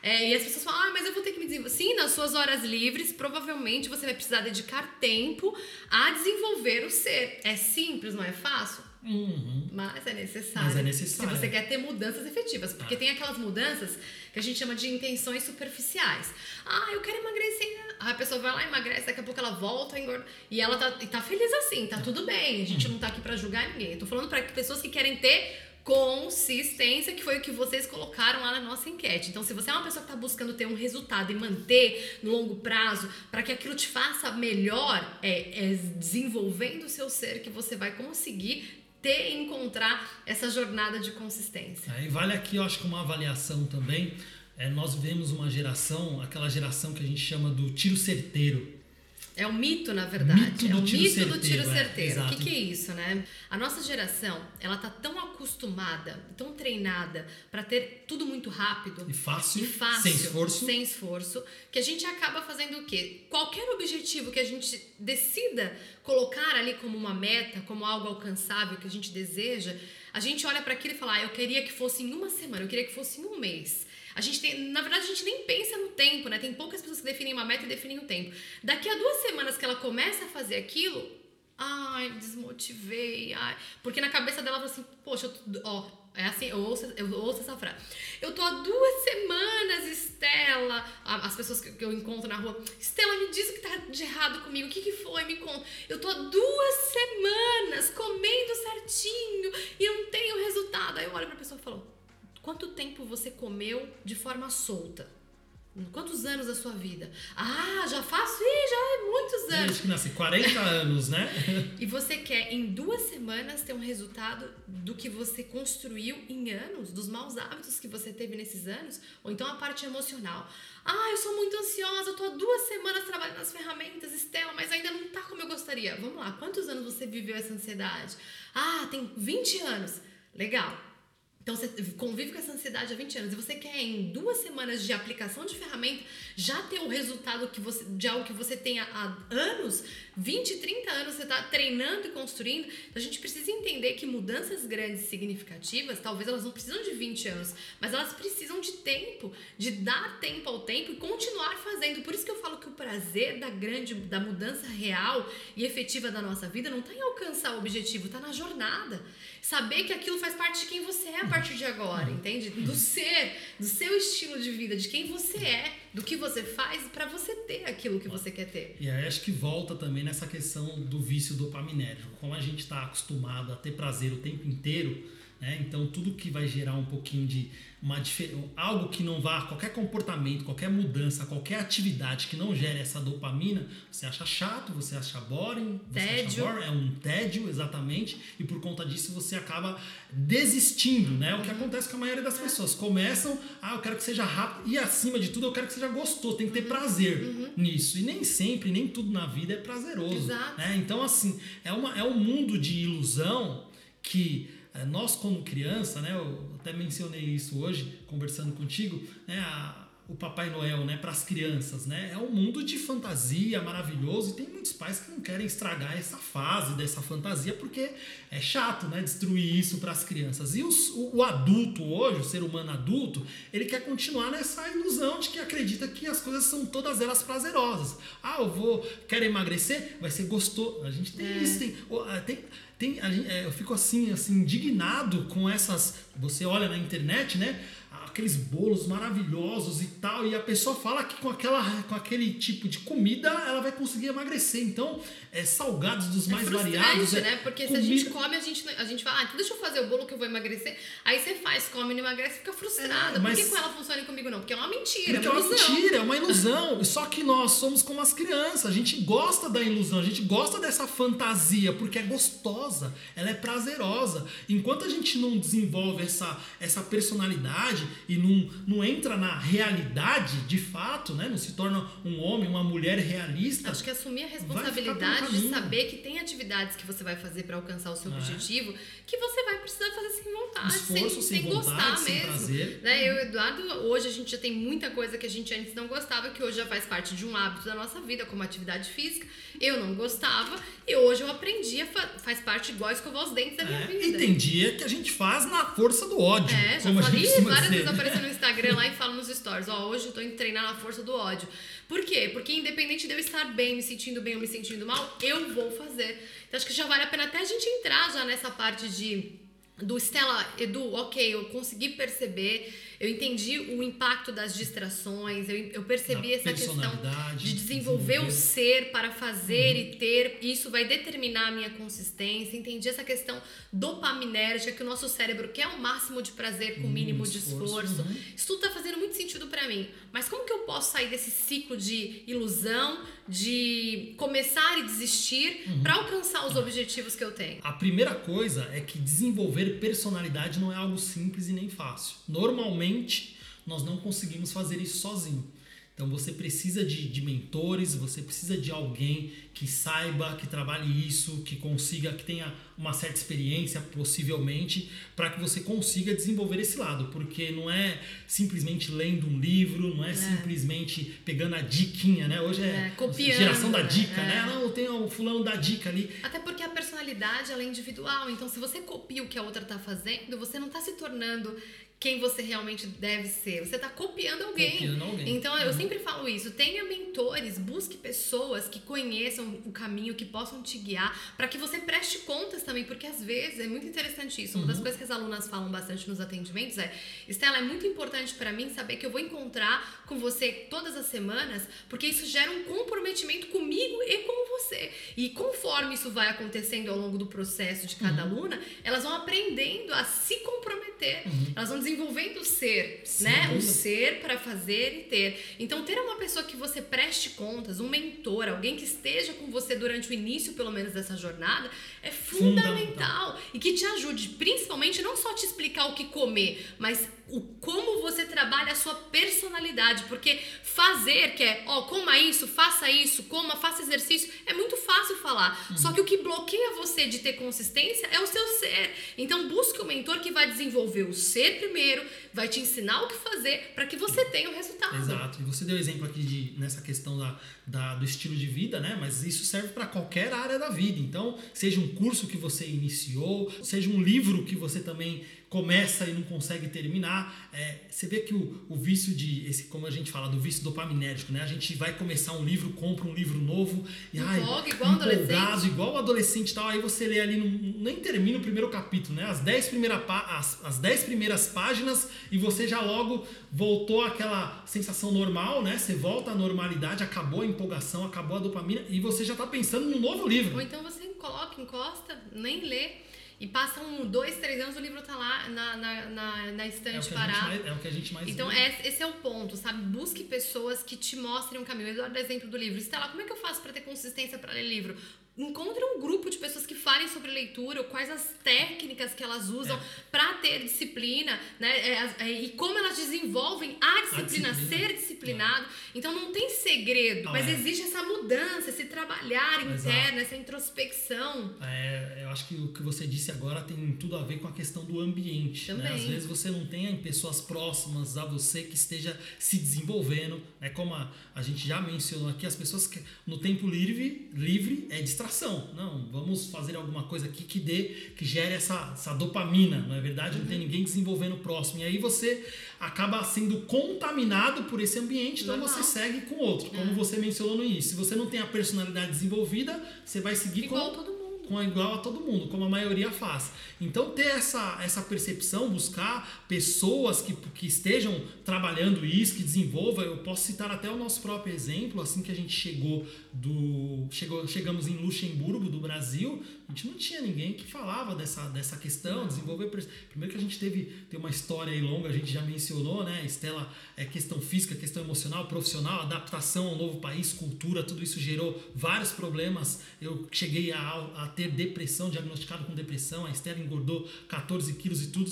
Speaker 1: É, e as pessoas falam, ah, mas eu vou ter que me desenvolver. Sim, nas suas horas livres, provavelmente você vai precisar dedicar tempo a desenvolver o ser. É simples, não é fácil?
Speaker 2: Uhum.
Speaker 1: Mas é necessário.
Speaker 2: Mas é necessário.
Speaker 1: Se você quer ter mudanças efetivas. Porque tem aquelas mudanças que a gente chama de intenções superficiais. Ah, eu quero emagrecer. Aí a pessoa vai lá, emagrece, daqui a pouco ela volta, engorda. E ela tá, e tá feliz assim, tá tudo bem. A gente não tá aqui pra julgar ninguém. Eu tô falando pra pessoas que querem ter consistência, que foi o que vocês colocaram lá na nossa enquete. Então, se você é uma pessoa que está buscando ter um resultado e manter no longo prazo, para que aquilo te faça melhor, é, é desenvolvendo o seu ser que você vai conseguir ter e encontrar essa jornada de consistência.
Speaker 2: Aí vale aqui, eu acho que uma avaliação também. É, nós vivemos uma geração, aquela geração que a gente chama do tiro certeiro.
Speaker 1: É um mito, na verdade.
Speaker 2: Mito do
Speaker 1: é um mito do
Speaker 2: certeiro,
Speaker 1: tiro
Speaker 2: é,
Speaker 1: certeiro. o
Speaker 2: exato.
Speaker 1: que, que é isso, né? A nossa geração, ela tá tão acostumada, tão treinada para ter tudo muito rápido.
Speaker 2: E fácil,
Speaker 1: E fácil,
Speaker 2: sem esforço.
Speaker 1: sem esforço, que a gente acaba fazendo o quê? Qualquer objetivo que a gente decida colocar ali como uma meta, como algo alcançável que a gente deseja, a gente olha para aquilo e fala: ah, eu queria que fosse em uma semana, eu queria que fosse em um mês. A gente tem, na verdade, a gente nem pensa no tempo, né? Tem poucas pessoas que definem uma meta e definem o tempo. Daqui a duas semanas que ela começa a fazer aquilo, ai, desmotivei, ai. Porque na cabeça dela ela fala assim, poxa, eu tô- ó, é assim, eu ouço, eu ouço essa frase. Eu tô há duas semanas, Estela. As pessoas que eu encontro na rua, Estela, me diz o que tá de errado comigo. O que, que foi? Me conta. Eu tô há duas semanas comendo certinho e não tenho resultado. Aí eu olho pra pessoa e falo, quanto tempo você comeu de forma solta? Quantos anos da sua vida? Ah, já faço? Ih, já é muitos anos.
Speaker 2: Desde que nasci, 40 anos, né?
Speaker 1: E você quer em duas semanas ter um resultado do que você construiu em anos, dos maus hábitos que você teve nesses anos, ou então a parte emocional. Ah, eu sou muito ansiosa, eu tô há duas semanas trabalhando nas ferramentas, Estela, mas ainda não tá como eu gostaria. Vamos lá, quantos anos você viveu essa ansiedade? Ah, tem 20 anos. Legal. Então você convive com essa ansiedade há 20 anos e você quer em duas semanas de aplicação de ferramenta já ter o resultado que você, de algo que você tem há, anos, 20, 30 anos você está treinando e construindo. Então a gente precisa entender que mudanças grandes e significativas, talvez elas não precisam de 20 anos, mas elas precisam de tempo, de dar tempo ao tempo e continuar fazendo. Por isso que eu falo que o prazer da grande, da mudança real e efetiva da nossa vida não está em alcançar o objetivo, está na jornada. Saber que aquilo faz parte de quem você é a partir de agora, entende? Do ser, do seu estilo de vida, de quem você é, do que você faz para você ter aquilo que você quer ter.
Speaker 2: E aí acho que volta também nessa questão do vício dopaminérgico. Como a gente está acostumado a ter prazer o tempo inteiro, Né? Então, tudo que vai gerar um pouquinho de uma algo que não vá, qualquer comportamento, qualquer mudança, qualquer atividade que não gere essa dopamina, você acha chato, você acha boring, você
Speaker 1: tédio.
Speaker 2: acha boring, é um tédio, exatamente, e por conta disso você acaba desistindo, né? O que acontece com a maioria das é. pessoas. Começam, ah, eu quero que seja rápido, e acima de tudo eu quero que seja gostoso, tem que ter uhum. prazer uhum. nisso. E nem sempre, nem tudo na vida é prazeroso.
Speaker 1: Exato.
Speaker 2: Né? Então, assim, é, uma, é um mundo de ilusão que nós como criança, né, eu até mencionei isso hoje conversando contigo, né, a, o Papai Noel, né, para as crianças, né, é um mundo de fantasia maravilhoso e tem muitos pais que não querem estragar essa fase dessa fantasia porque é chato, né, destruir isso para as crianças. E os, o, o, adulto hoje, o ser humano adulto, ele quer continuar nessa ilusão de que acredita que as coisas são todas elas prazerosas. Ah, eu vou, quero emagrecer, vai ser gostoso. A gente tem é. isso, tem, tem tem, é, eu fico assim, assim, indignado com essas. Você olha na internet, né? Aqueles bolos maravilhosos e tal, e a pessoa fala que com, aquela, com aquele tipo de comida ela vai conseguir emagrecer. Então, é salgados dos é mais variados.
Speaker 1: É, né? Porque comida... se a gente come, a gente, a gente fala, ah, então deixa eu fazer o bolo que eu vou emagrecer. Aí você faz, come, não emagrece, fica frustrada. É, mas... Por que com ela funciona comigo não? Porque é uma mentira. Porque é uma,
Speaker 2: é uma mentira, é uma ilusão. Só que nós somos como as crianças, a gente gosta da ilusão, a gente gosta dessa fantasia, porque é gostosa, ela é prazerosa. Enquanto a gente não desenvolve essa, essa personalidade e não, não entra na realidade de fato, né? não se torna um homem, uma mulher realista.
Speaker 1: Acho que assumir a responsabilidade de saber que tem atividades que você vai fazer para alcançar o seu é. objetivo que você vai precisar fazer sem vontade,
Speaker 2: Esforço,
Speaker 1: sem, sem,
Speaker 2: vontade,
Speaker 1: gostar
Speaker 2: sem
Speaker 1: mesmo.
Speaker 2: Prazer.
Speaker 1: Né? Eu e o Eduardo, hoje a gente já tem muita coisa que a gente antes não gostava, que hoje já faz parte de um hábito da nossa vida, como atividade física. Eu não gostava e hoje eu aprendi, a fa faz parte igual escovar os dentes da minha
Speaker 2: é,
Speaker 1: vida.
Speaker 2: Entendia que a gente faz na força do ódio.
Speaker 1: É, já falei várias vezes aparecendo no Instagram lá e falo nos stories, ó, hoje eu tô indo treinar na força do ódio. Por quê? Porque independente de eu estar bem, me sentindo bem ou me sentindo mal, eu vou fazer. Então acho que já vale a pena até a gente entrar já nessa parte de do Stella, Edu, ok, eu consegui perceber eu entendi o impacto das distrações, eu, eu percebi essa questão de desenvolver, desenvolver, o ser para fazer uhum. e ter, isso vai determinar a minha consistência. Entendi essa questão dopaminérgica, que o nosso cérebro quer o máximo de prazer com o mínimo de esforço. Uhum. Isso tudo está fazendo muito sentido para mim. Mas como que eu posso sair desse ciclo de ilusão, de começar e desistir uhum. para alcançar os objetivos que eu tenho?
Speaker 2: A primeira coisa é que desenvolver personalidade não é algo simples e nem fácil. Normalmente nós não conseguimos fazer isso sozinho. Então você precisa de, de, mentores, você precisa de alguém que saiba, que trabalhe isso, que consiga, que tenha uma certa experiência, possivelmente, para que você consiga desenvolver esse lado. Porque não é simplesmente lendo um livro, não é, é. simplesmente pegando a diquinha, né? Hoje é, é
Speaker 1: Copiando,
Speaker 2: geração da dica, né? né? Não, tem o fulano da dica ali.
Speaker 1: Até porque a personalidade é individual. Então, se você copia o que a outra está fazendo, você não está se tornando quem você realmente deve ser. Você está copiando alguém.
Speaker 2: Copiando alguém.
Speaker 1: Então, uhum. eu sempre falo isso. Tenha mentores, busque pessoas que conheçam o caminho, que possam te guiar, para que você preste contas também, porque às vezes é muito interessante isso. Uma uhum. das coisas que as alunas falam bastante nos atendimentos é: Estela, é muito importante para mim saber que eu vou encontrar com você todas as semanas, porque isso gera um comprometimento comigo e com você. E conforme isso vai acontecendo ao longo do processo de cada uhum. aluna, elas vão aprendendo a se comprometer. Uhum. Elas vão desenvolvendo o ser, Sim, né? O ser para fazer e ter. Então, ter uma pessoa que você preste contas, um mentor, alguém que esteja com você durante o início, pelo menos, dessa jornada, é fundamental. Fundamental. E que te ajude, principalmente, não só te explicar o que comer, mas o como você trabalha a sua personalidade, porque fazer, que é, ó, coma isso, faça isso, coma, faça exercício, é muito fácil falar. Uhum. Só que o que bloqueia você de ter consistência é o seu ser. Então busque um mentor que vai desenvolver o ser primeiro, vai te ensinar o que fazer para que você tenha o resultado.
Speaker 2: Exato. E você deu exemplo aqui de nessa questão da, da do estilo de vida, né? Mas isso serve para qualquer área da vida. Então, seja um curso que você iniciou, seja um livro que você também começa e não consegue terminar. É, você vê que o, o vício de, esse, como a gente fala, do vício dopaminérgico, né? A gente vai começar um livro, compra um livro novo e ai,
Speaker 1: blog, igual adolescente.
Speaker 2: igual adolescente e tal, aí você lê ali, nem termina o primeiro capítulo, né? As 10 primeira, as, as dez primeiras páginas e você já logo voltou àquela sensação normal, né? Você volta à normalidade, acabou a empolgação, acabou a dopamina e você já está pensando no novo livro.
Speaker 1: Ou então você coloca, encosta, nem lê e passam um, dois, três anos, o livro tá lá na, na, na, na
Speaker 2: É
Speaker 1: estante
Speaker 2: a
Speaker 1: parado.
Speaker 2: mais, é o que a gente mais
Speaker 1: Então, é- esse é o ponto, sabe? Busque pessoas que te mostrem um caminho. Eu dou o exemplo do livro. Estela, como é que eu faço para ter consistência para ler livro? Encontre um grupo de pessoas que falem sobre leitura, ou quais as técnicas que elas usam
Speaker 2: É.
Speaker 1: para ter disciplina, né? É, é, e como elas desenvolvem a disciplina,
Speaker 2: disciplina.
Speaker 1: ser disciplinado. Então não tem segredo,
Speaker 2: Não,
Speaker 1: mas
Speaker 2: é.
Speaker 1: existe essa mudança, esse trabalhar interno, essa introspecção.
Speaker 2: É, eu acho que o que você disse agora tem tudo a ver com a questão do ambiente. Né? Às vezes você não tem pessoas próximas a você que esteja se desenvolvendo. Né? Como a, a gente já mencionou aqui, as pessoas que no tempo livre, livre é distração. Não, vamos fazer alguma coisa aqui que dê, que gere essa, essa dopamina, não é verdade? Não
Speaker 1: Uhum.
Speaker 2: tem ninguém desenvolvendo próximo. E aí você acaba sendo contaminado por esse ambiente, então
Speaker 1: Normal.
Speaker 2: você segue com outro. Como
Speaker 1: É.
Speaker 2: você mencionou no início. Se você não tem a personalidade desenvolvida, você vai seguir
Speaker 1: Igual
Speaker 2: com
Speaker 1: todo mundo.
Speaker 2: Com igual a todo mundo, como a maioria faz. Então ter essa, essa percepção, buscar pessoas que, que estejam trabalhando isso, que desenvolvam. Eu posso citar até o nosso próprio exemplo, assim que a gente chegou do. Chegou, chegamos em Luxemburgo, do Brasil, a gente não tinha ninguém que falava dessa, dessa questão, desenvolver. Primeiro que a gente teve tem uma história aí longa, a gente já mencionou, né? Estela, é questão física, questão emocional, profissional, adaptação ao novo país, cultura, tudo isso gerou vários problemas. Eu cheguei a, a ter depressão, diagnosticado com depressão, a Estela engordou 14 quilos e tudo.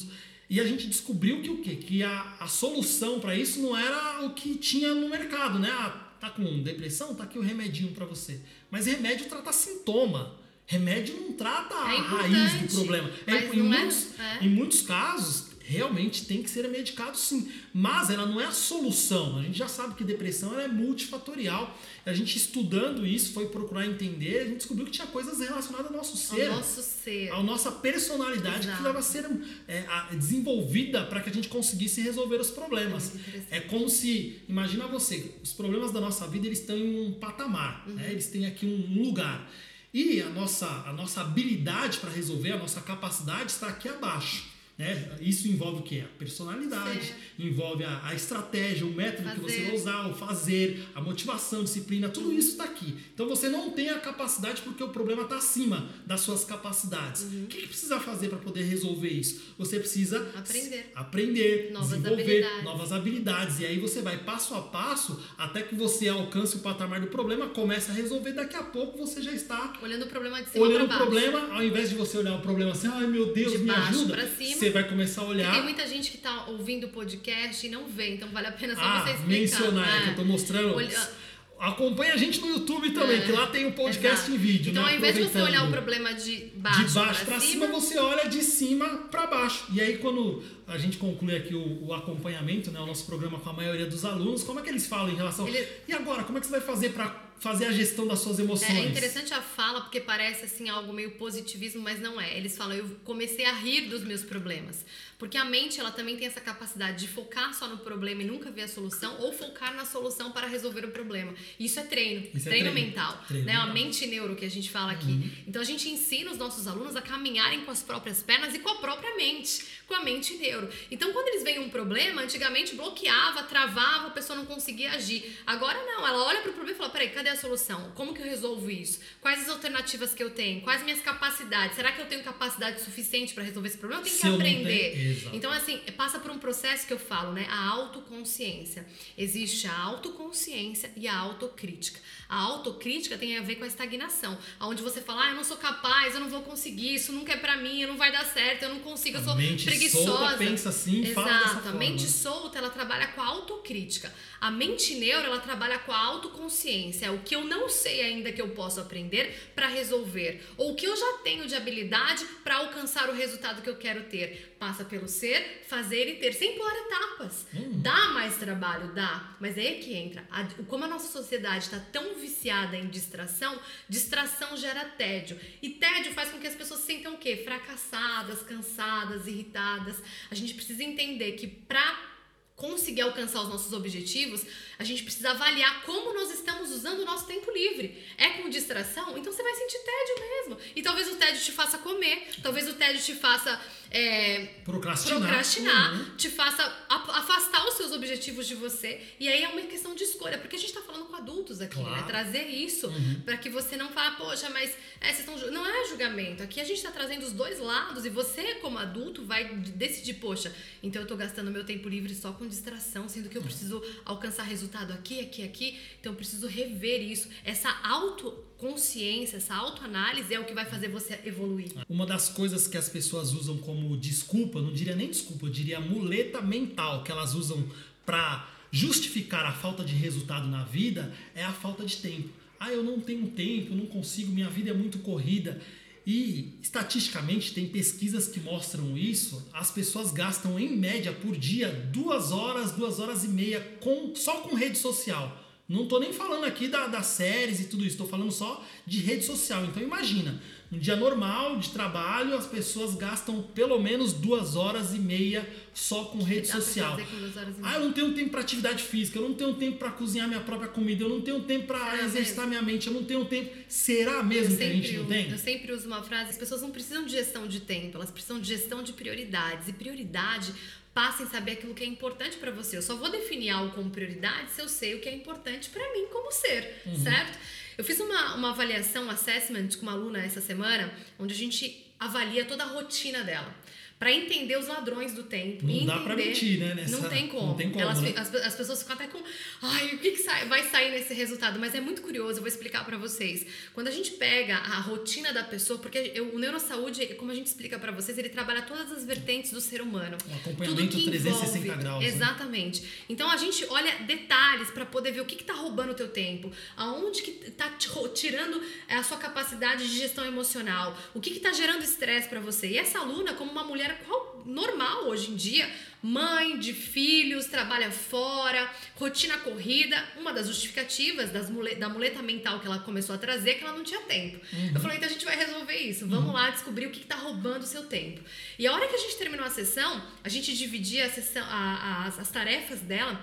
Speaker 2: E a gente descobriu que o quê? Que a, a solução para isso não era o que tinha no mercado, né? Ah, tá com depressão? Tá aqui o remedinho para você. Mas remédio trata sintoma. Remédio não trata a
Speaker 1: É
Speaker 2: raiz do problema. É, em,
Speaker 1: é-
Speaker 2: muitos,
Speaker 1: é.
Speaker 2: em muitos casos, realmente tem que ser medicado sim. Mas ela não é a solução. A gente já sabe que depressão é multifatorial. A gente estudando isso, foi procurar entender, a gente descobriu que tinha coisas relacionadas ao nosso ser
Speaker 1: nosso ser.
Speaker 2: a nossa personalidade que
Speaker 1: Exato.
Speaker 2: precisava ser é, a- desenvolvida para que a gente conseguisse resolver os problemas.
Speaker 1: Interessante.
Speaker 2: É como se, imagina você, os problemas da nossa vida eles estão em um patamar,
Speaker 1: Uhum.
Speaker 2: né? eles têm aqui um lugar. E a nossa, a nossa habilidade para resolver, a nossa capacidade está aqui abaixo. Né? Isso envolve o que? A personalidade,
Speaker 1: Certo.
Speaker 2: envolve a, a estratégia, o método que você
Speaker 1: Fazer.
Speaker 2: vai usar, o fazer, a motivação, disciplina, tudo isso está aqui. Então você não tem a capacidade porque o problema está acima das suas capacidades.
Speaker 1: Uhum.
Speaker 2: O que, que precisa fazer para poder resolver isso? Você precisa
Speaker 1: Aprender.
Speaker 2: aprender,
Speaker 1: Novas
Speaker 2: desenvolver
Speaker 1: habilidades.
Speaker 2: novas habilidades. E aí você vai passo a passo até que você alcance o patamar do problema, começa a resolver. Daqui a pouco você já está
Speaker 1: Olhando o problema de cima
Speaker 2: olhando o problema, ao invés de você olhar o problema assim, ai meu Deus,
Speaker 1: De
Speaker 2: me
Speaker 1: baixo
Speaker 2: ajuda.
Speaker 1: pra cima.
Speaker 2: Você vai começar a
Speaker 1: Porque tem
Speaker 2: olhar.
Speaker 1: muita gente que tá ouvindo o podcast e não vê, então vale a pena só
Speaker 2: Ah,
Speaker 1: você explicar.
Speaker 2: mencionar, é que eu tô mostrando.
Speaker 1: Olha-
Speaker 2: Acompanha a gente no YouTube também,
Speaker 1: É,
Speaker 2: que lá tem um podcast
Speaker 1: exato.
Speaker 2: em vídeo.
Speaker 1: Então,
Speaker 2: né?
Speaker 1: ao invés de você olhar o problema de baixo,
Speaker 2: de baixo
Speaker 1: pra
Speaker 2: para cima, você olha de cima para baixo. E aí, quando a gente conclui aqui o, o acompanhamento, né, o nosso programa com a maioria dos alunos, como é que eles falam em relação.
Speaker 1: Ele-
Speaker 2: E agora, como é que você vai fazer para fazer a gestão das suas emoções?
Speaker 1: É interessante a fala porque parece assim algo meio positivismo, mas não é. Eles falam, eu comecei a rir dos meus problemas. Porque a mente, ela também tem essa capacidade de focar só no problema e nunca ver a solução, ou focar na solução para resolver o problema. Isso é treino,
Speaker 2: Isso é
Speaker 1: treino,
Speaker 2: treino.
Speaker 1: mental,
Speaker 2: Treino
Speaker 1: né? A
Speaker 2: mental.
Speaker 1: mente neuro que a gente fala aqui.
Speaker 2: Uhum.
Speaker 1: Então a gente ensina os nossos alunos a caminharem com as próprias pernas e com a própria mente, com a mente neuro. Então quando eles veem um problema, antigamente bloqueava, travava, a pessoa não conseguia agir. Agora não, ela olha para o problema e fala: peraí, cadê a solução? Como que eu resolvo isso? Quais as alternativas que eu tenho? Quais minhas capacidades? Será que eu tenho capacidade suficiente para resolver esse problema? Eu tenho
Speaker 2: Se
Speaker 1: que aprender.
Speaker 2: tenho- Exato.
Speaker 1: Então, assim, passa por um processo que eu falo, né? A autoconsciência. Existe a autoconsciência e a autocrítica. A autocrítica tem a ver com a estagnação, onde você fala, ah, eu não sou capaz, eu não vou conseguir, isso nunca é pra mim, não vai dar certo, eu não consigo, eu sou preguiçosa.
Speaker 2: solta pensa assim e fala dessa
Speaker 1: Exato, a
Speaker 2: forma.
Speaker 1: mente solta, ela trabalha com a autocrítica. A mente neuro, ela trabalha com a autoconsciência. É o que eu não sei ainda que eu posso aprender para resolver. Ou o que eu já tenho de habilidade para alcançar o resultado que eu quero ter. Passa pelo ser, fazer e ter, sem pular etapas.
Speaker 2: Hum.
Speaker 1: Dá mais trabalho? Dá. Mas é aí que entra. A- como a nossa sociedade está tão viciada em distração, distração gera tédio. E tédio faz com que as pessoas se sintam o quê? Fracassadas, cansadas, irritadas. A gente precisa entender que para conseguir alcançar os nossos objetivos, a gente precisa avaliar como nós estamos usando o nosso tempo livre. É com distração? Então você vai sentir tédio mesmo. E talvez o tédio te faça comer, talvez o tédio te faça é,
Speaker 2: Procrastinar.
Speaker 1: procrastinar,
Speaker 2: Uhum.
Speaker 1: te faça afastar os seus objetivos de você. E aí é uma questão de escolha, porque a gente tá falando com adultos aqui,
Speaker 2: Claro.
Speaker 1: né? Trazer isso
Speaker 2: Uhum.
Speaker 1: pra que você não fale, poxa, mas é, vocês estão ju-" não é julgamento. Aqui a gente tá trazendo os dois lados e você, como adulto, vai decidir, poxa, então eu tô gastando meu tempo livre só com distração, sendo que eu preciso alcançar resultado aqui, aqui, aqui. Então eu preciso rever isso. Essa autoconsciência, essa autoanálise é o que vai fazer você evoluir.
Speaker 2: Uma das coisas que as pessoas usam como desculpa, não diria nem desculpa, eu diria muleta mental que elas usam para justificar a falta de resultado na vida é a falta de tempo. Ah, eu não tenho tempo, não consigo, minha vida é muito corrida. E estatisticamente tem pesquisas que mostram isso. As pessoas gastam em média por dia duas horas, duas horas e meia com, só com rede social. Não tô nem falando aqui da, das séries e tudo isso, tô falando só de rede social. Então imagina, um dia normal de trabalho, as pessoas gastam pelo menos duas horas e meia só com rede social.
Speaker 1: com
Speaker 2: Ah, eu não tenho tempo para atividade física, eu não tenho tempo para cozinhar minha própria comida, eu não tenho tempo para exercitar minha mente, eu não tenho tempo. Será
Speaker 1: Eu
Speaker 2: mesmo que a gente não
Speaker 1: uso,
Speaker 2: tem?
Speaker 1: eu sempre uso uma frase: as pessoas não precisam de gestão de tempo, elas precisam de gestão de prioridades. E prioridade passa em saber aquilo que é importante pra você. Eu só vou definir algo como prioridade se eu sei o que é importante pra mim como ser,
Speaker 2: Uhum.
Speaker 1: certo? Eu fiz uma, uma avaliação, um assessment com uma aluna essa semana, onde a gente avalia toda a rotina dela. Pra entender os ladrões do tempo.
Speaker 2: Não dá pra
Speaker 1: entender-
Speaker 2: mentir, né, nessa-
Speaker 1: Não tem como.
Speaker 2: não tem como,
Speaker 1: Elas
Speaker 2: né?
Speaker 1: as, as pessoas ficam até com. Ai, o que, que sai- vai sair nesse resultado? Mas é muito curioso, eu vou explicar pra vocês. Quando a gente pega a rotina da pessoa, porque eu- o neurosaúde, como a gente explica pra vocês, ele trabalha todas as vertentes do ser humano.
Speaker 2: Um acompanhamento
Speaker 1: Tudo que
Speaker 2: 360
Speaker 1: envolve-
Speaker 2: graus. né?
Speaker 1: Exatamente. Então a gente olha detalhes pra poder ver o que, que tá roubando o teu tempo, aonde que tá tirando é, a sua capacidade de gestão emocional, o que, que tá gerando estresse pra você. E essa aluna, como uma mulher qual- normal hoje em dia, mãe de filhos, trabalha fora, rotina corrida, uma das justificativas das da muleta mental que ela começou a trazer é que ela não tinha tempo. Eu falei, então a gente vai resolver isso. Vamos lá descobrir o que, que tá roubando o seu tempo. E a hora que a gente terminou a sessão, a gente dividia a sessão, a- as, as tarefas dela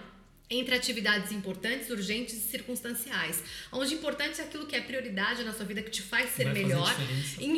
Speaker 1: entre atividades importantes, urgentes e circunstanciais. Onde importante é aquilo que é prioridade na sua vida, que te faz ser
Speaker 2: Vai
Speaker 1: melhor.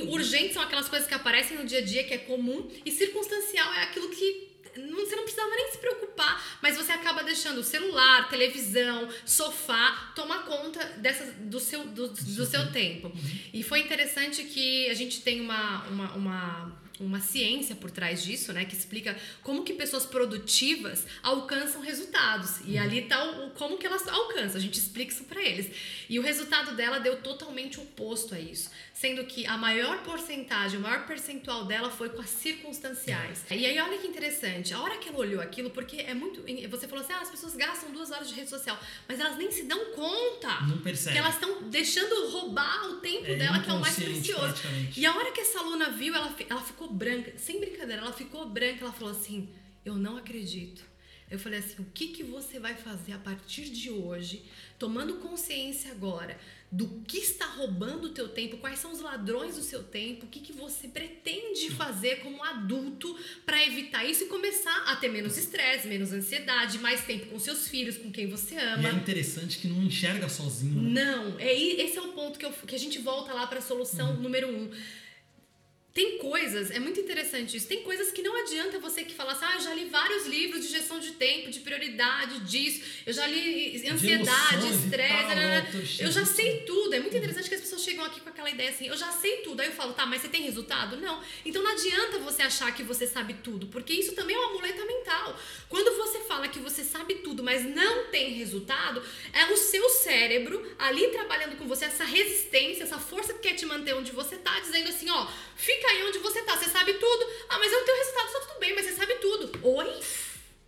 Speaker 1: urgentes são aquelas coisas que aparecem no dia a dia, que é comum. E circunstancial é aquilo que você não precisava nem se preocupar, mas você acaba deixando o celular, televisão, sofá tomar conta dessas, do, seu, do, do seu tempo. E foi interessante que a gente tem uma, uma, uma, uma ciência por trás disso, né? Que explica como que pessoas produtivas alcançam resultados. E ali tá o, como que elas alcançam. A gente explica isso pra eles. E o resultado dela deu totalmente oposto a isso. Sendo que a maior porcentagem, o maior percentual dela foi com as circunstanciais. E aí, olha que interessante. A hora que ela olhou aquilo, porque é muito. Você falou assim: ah, as pessoas gastam duas horas de rede social, mas elas nem se dão conta.
Speaker 2: Não percebe.
Speaker 1: Que elas estão deixando roubar o tempo
Speaker 2: É
Speaker 1: dela, que é o mais precioso. E a hora que essa aluna viu, ela, ela ficou branca, sem brincadeira, ela ficou branca, ela falou assim: Eu não acredito. Eu falei assim: o que, que você vai fazer a partir de hoje, tomando consciência agora do que está roubando o teu tempo, quais são os ladrões do seu tempo, o que, que você pretende fazer como adulto para evitar isso e começar a ter menos estresse, menos ansiedade, mais tempo com seus filhos, com quem você
Speaker 2: E
Speaker 1: ama.
Speaker 2: é interessante que não enxerga sozinho. né?
Speaker 1: Não, é, esse é o ponto que, eu- que a gente volta lá para a solução
Speaker 2: Uhum.
Speaker 1: número um. Tem coisas, é muito interessante isso, tem coisas que não adianta você que falar assim, ah, eu já li vários livros de gestão de tempo, de prioridade, disso, eu já li ansiedade,
Speaker 2: emoções
Speaker 1: estresse, eu já sei tudo. É muito interessante que as pessoas chegam aqui com aquela ideia assim, eu já sei tudo. Aí eu falo, tá, mas você tem resultado? Não. Então não adianta você achar que você sabe tudo, porque isso também é uma muleta mental. Quando você fala que você sabe tudo, mas não tem resultado, é o seu cérebro ali trabalhando com você, essa resistência, essa força que quer te manter onde você tá, dizendo assim, ó, fica aí onde você tá, você sabe tudo. Ah, mas eu não tenho resultado, tá tudo bem, mas você sabe tudo. Oi?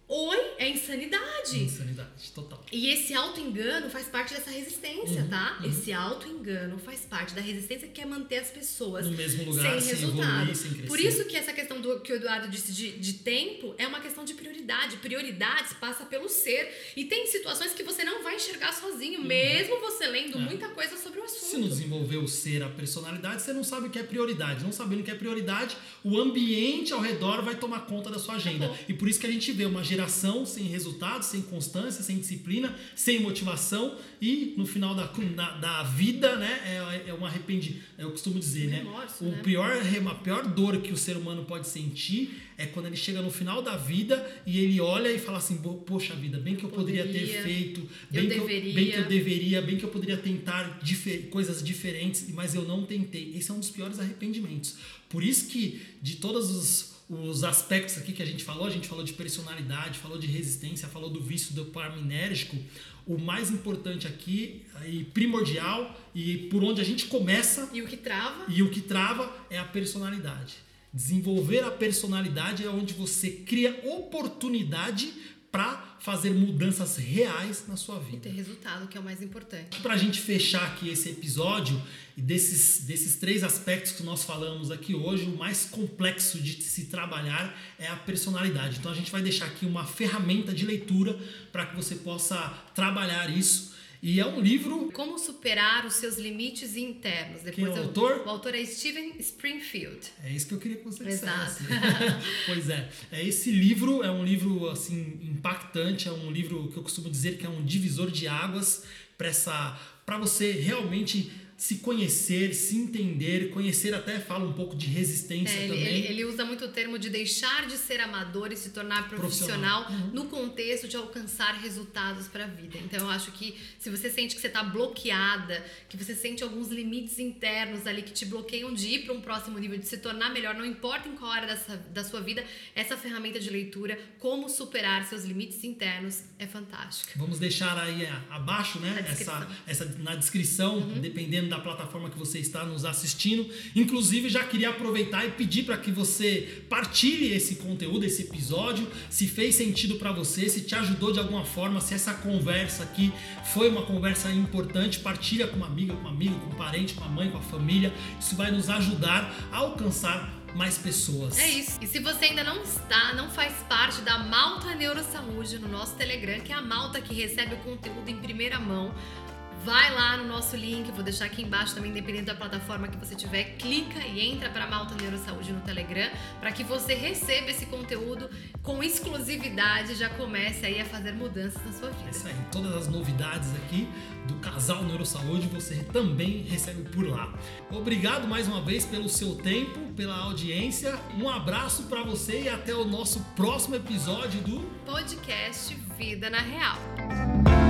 Speaker 1: Oi? É insanidade.
Speaker 2: Insanidade, total.
Speaker 1: E esse auto-engano faz parte dessa resistência,
Speaker 2: Uhum,
Speaker 1: tá? Esse auto-engano faz parte da resistência que quer manter as pessoas
Speaker 2: No mesmo lugar,
Speaker 1: sem resultado.
Speaker 2: evoluir, sem crescer.
Speaker 1: Por isso que essa questão do que o Eduardo disse de, de tempo é uma questão de prioridade. Prioridades passa pelo ser. E tem situações que você não vai enxergar sozinho, mesmo você lendo
Speaker 2: Uhum. É.
Speaker 1: muita coisa sobre o
Speaker 2: Se
Speaker 1: assunto.
Speaker 2: não desenvolver o ser, a personalidade, você não sabe o que é prioridade. Não sabendo o que é prioridade, o ambiente ao redor vai tomar conta da sua agenda.
Speaker 1: Acabou.
Speaker 2: E por isso que a gente vê uma geração sem resultados, sem constância, sem disciplina, sem motivação e no final da, da, da vida, né, é, é um arrependimento, eu costumo dizer, né?
Speaker 1: Remorso,
Speaker 2: o
Speaker 1: né?
Speaker 2: pior, a pior dor que o ser humano pode sentir é quando ele chega no final da vida e ele olha e fala assim, "Bo- poxa vida, bem que eu poderia, ter
Speaker 1: Poderia,
Speaker 2: feito,
Speaker 1: eu
Speaker 2: bem que eu,
Speaker 1: deveria."
Speaker 2: bem que eu deveria, bem que eu poderia tentar dife- coisas diferentes, mas eu não tentei. Esse é um dos piores arrependimentos. Por isso que de todos os, os aspectos aqui que a gente falou, a gente falou de personalidade, falou de resistência, falou do vício dopaminérgico, o mais importante aqui e primordial e por onde a gente começa
Speaker 1: E o que trava?
Speaker 2: e o que trava é a personalidade. Desenvolver a personalidade é onde você cria oportunidade para fazer mudanças reais na sua
Speaker 1: E
Speaker 2: vida.
Speaker 1: ter resultado, que é o mais importante.
Speaker 2: Para a gente fechar aqui esse episódio e desses, desses três aspectos que nós falamos aqui hoje, o mais complexo de se trabalhar é a personalidade. Então a gente vai deixar aqui uma ferramenta de leitura para que você possa trabalhar isso. E é um livro.
Speaker 1: Como superar os seus limites internos.
Speaker 2: Quem é o
Speaker 1: eu-
Speaker 2: autor?
Speaker 1: O autor é Steven Springfield.
Speaker 2: É isso que eu queria que você
Speaker 1: Exato.
Speaker 2: pois é. é. Esse livro é um livro assim impactante, é um livro que eu costumo dizer que é um divisor de águas para essa para você realmente se conhecer, se entender, conhecer até fala um pouco de resistência
Speaker 1: É, ele,
Speaker 2: também.
Speaker 1: ele- ele usa muito o termo de deixar de ser amador e se tornar
Speaker 2: Profissional.
Speaker 1: profissional, no contexto de alcançar resultados para a vida. Então eu acho que se você sente que você está bloqueada, que você sente alguns limites internos ali que te bloqueiam de ir para um próximo nível, de se tornar melhor, não importa em qual área dessa, da sua vida, essa ferramenta de leitura, como superar seus limites internos, é fantástica.
Speaker 2: Vamos deixar aí a- abaixo, né?
Speaker 1: Na descrição.
Speaker 2: Essa, essa na descrição,
Speaker 1: Uhum.
Speaker 2: dependendo da plataforma que você está nos assistindo. Inclusive, já queria aproveitar e pedir para que você partilhe esse conteúdo, esse episódio, se fez sentido para você, se te ajudou de alguma forma, se essa conversa aqui foi uma conversa importante, partilha com uma amiga, com um amigo, com um parente, com a mãe, com a família. Isso vai nos ajudar a alcançar mais pessoas.
Speaker 1: É isso. E se você ainda não está, não faz parte da Malta Neurosaúde no nosso Telegram, que é a Malta que recebe o conteúdo em primeira mão, vai lá no nosso link, vou deixar aqui embaixo também, independente da plataforma que você tiver, clica e entra para a Malta Neurosaúde no Telegram, para que você receba esse conteúdo com exclusividade e já comece aí a fazer mudanças na sua
Speaker 2: É
Speaker 1: vida.
Speaker 2: isso aí, todas as novidades aqui do Casal Neurosaúde você também recebe por lá. Obrigado mais uma vez pelo seu tempo, pela audiência. Um abraço para você e até o nosso próximo episódio do
Speaker 1: Podcast Vida na Real.